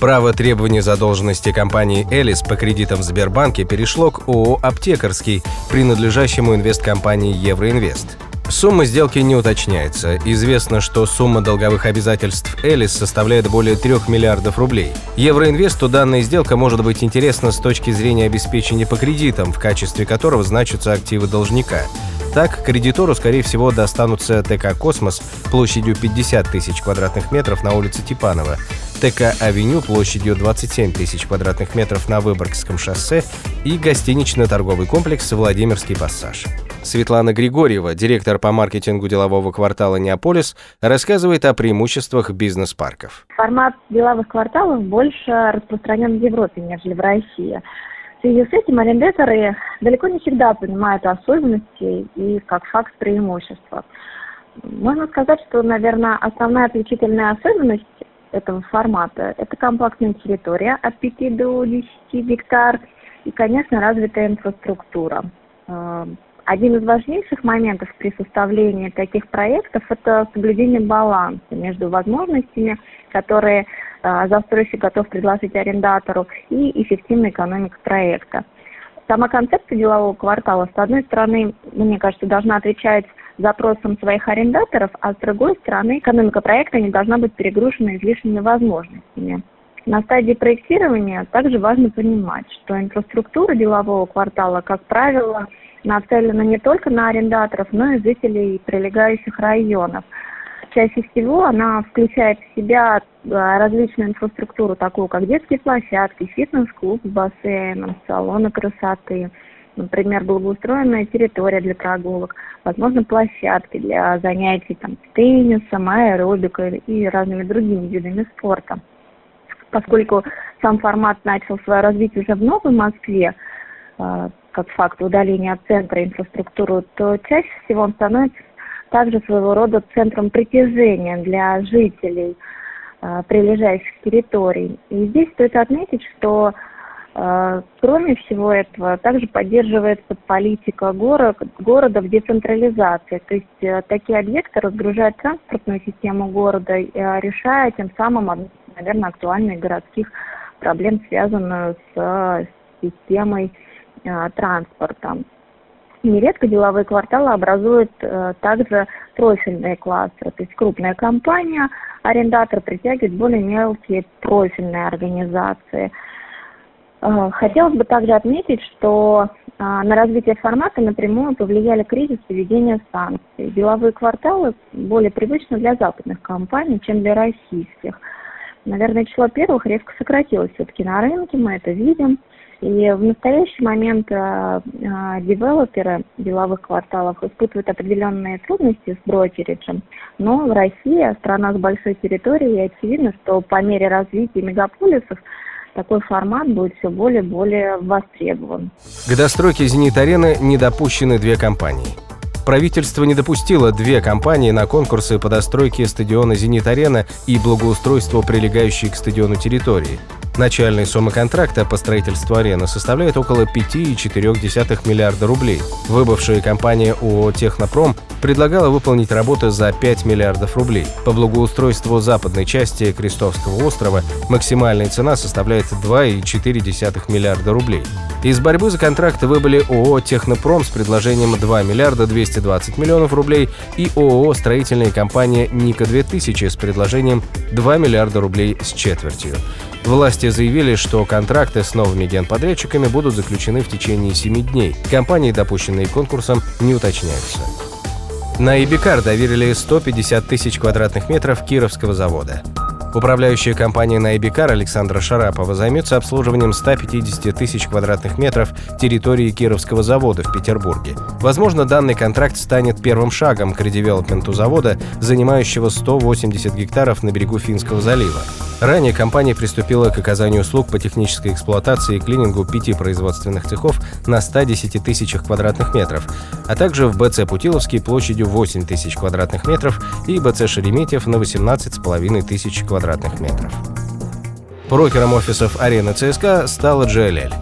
Право требования задолженности компании «Элис» по кредитам в Сбербанке перешло к ООО «Аптекарский», принадлежащему инвесткомпании «Евроинвест». Сумма сделки не уточняется. Известно, что сумма долговых обязательств Элис составляет более 3 миллиардов рублей. Евроинвесту данная сделка может быть интересна с точки зрения обеспечения по кредитам, в качестве которого значатся активы должника. Так, кредитору, скорее всего, достанутся ТК «Космос» площадью 50 тысяч квадратных метров на улице Типанова, ТК «Авеню» площадью 27 тысяч квадратных метров на Выборгском шоссе и гостинично-торговый комплекс «Владимирский пассаж». Светлана Григорьева, директор по маркетингу делового квартала «Неаполис», рассказывает о преимуществах бизнес-парков. Формат деловых кварталов больше распространен в Европе, нежели в России. В связи с этим арендаторы далеко не всегда понимают особенности и, как факт, преимущества. Можно сказать, что, наверное, основная отличительная особенность этого формата – это компактная территория от 5 до 10 гектар и, конечно, развитая инфраструктура. Э, один из важнейших моментов при составлении таких проектов – это соблюдение баланса между возможностями, которые а, застройщик готов предложить арендатору, и эффективной экономикой проекта. Сама концепция делового квартала, с одной стороны, мне кажется, должна отвечать запросам своих арендаторов, а с другой стороны, экономика проекта не должна быть перегружена излишними возможностями. На стадии проектирования также важно понимать, что инфраструктура делового квартала, как правило, нацелена не только на арендаторов, но и жителей прилегающих районов – чаще всего она включает в себя а, различную инфраструктуру, такую как детские площадки, фитнес-клуб с бассейном, салоны красоты, например, благоустроенная территория для прогулок, возможно, площадки для занятий там, теннисом, аэробикой и разными другими видами спорта. Поскольку сам формат начал свое развитие уже в Новой Москве, как факт удаления от центра инфраструктуры, то чаще всего он становится также своего рода центром притяжения для жителей э, прилежащих территорий. И здесь стоит отметить, что э, кроме всего этого также поддерживается политика город, города в децентрализации. То есть э, такие объекты разгружают транспортную систему города, э, решая тем самым, наверное, актуальные городских проблем, связанную с системой э, транспорта. Нередко деловые кварталы образуют э, также профильные кластеры, то есть крупная компания, арендатор притягивает более мелкие профильные организации. Э, хотелось бы также отметить, что э, на развитие формата напрямую повлияли кризис и введение санкций. Деловые кварталы более привычны для западных компаний, чем для российских. Наверное, число первых резко сократилось все-таки на рынке, мы это видим. И в настоящий момент э, девелоперы деловых кварталов испытывают определенные трудности с брокериджем, но в России, страна с большой территорией, и очевидно, что по мере развития мегаполисов такой формат будет все более и более востребован. К достройке «Зенит-арены» не допущены две компании. Правительство не допустило две компании на конкурсы по достройке стадиона «Зенит-арена» и благоустройству прилегающей к стадиону территории – Начальная сумма контракта по строительству арены составляет около 5,4 миллиарда рублей. Выбывшая компания ООО «Технопром» предлагала выполнить работы за 5 миллиардов рублей. По благоустройству западной части Крестовского острова максимальная цена составляет 2,4 миллиарда рублей. Из борьбы за контракт выбыли ООО «Технопром» с предложением 2 миллиарда 220 миллионов рублей и ООО «Строительная компания Ника-2000» с предложением 2 миллиарда рублей с четвертью. Власти заявили, что контракты с новыми генподрядчиками будут заключены в течение 7 дней. Компании, допущенные конкурсом, не уточняются. На Ибикар доверили 150 тысяч квадратных метров Кировского завода. Управляющая компания Найбикар Александра Шарапова займется обслуживанием 150 тысяч квадратных метров территории Кировского завода в Петербурге. Возможно, данный контракт станет первым шагом к редевелопменту завода, занимающего 180 гектаров на берегу Финского залива. Ранее компания приступила к оказанию услуг по технической эксплуатации и клинингу пяти производственных цехов на 110 тысячах квадратных метров, а также в БЦ Путиловский площадью 8 тысяч квадратных метров и БЦ Шереметьев на 18,5 тысяч квадратных. Брокером офисов «Арена ЦСКА» стала GLL.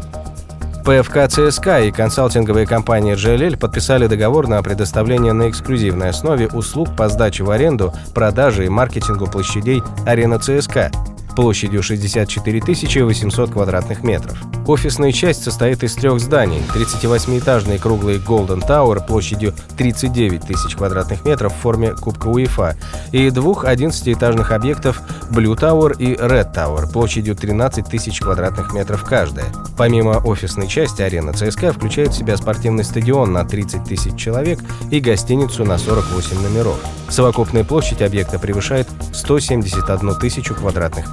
ПФК ЦСКА и консалтинговая компания GLL подписали договор на предоставление на эксклюзивной основе услуг по сдаче в аренду, продаже и маркетингу площадей «Арена ЦСКА» площадью 64 800 квадратных метров. Офисная часть состоит из трех зданий. 38-этажный круглый Golden Tower площадью 39 тысяч квадратных метров в форме Кубка УЕФА и двух 11-этажных объектов Blue Tower и Red Tower площадью 13 тысяч квадратных метров каждая. Помимо офисной части, арена ЦСКА включает в себя спортивный стадион на 30 тысяч человек и гостиницу на 48 номеров. Совокупная площадь объекта превышает 171 тысячу квадратных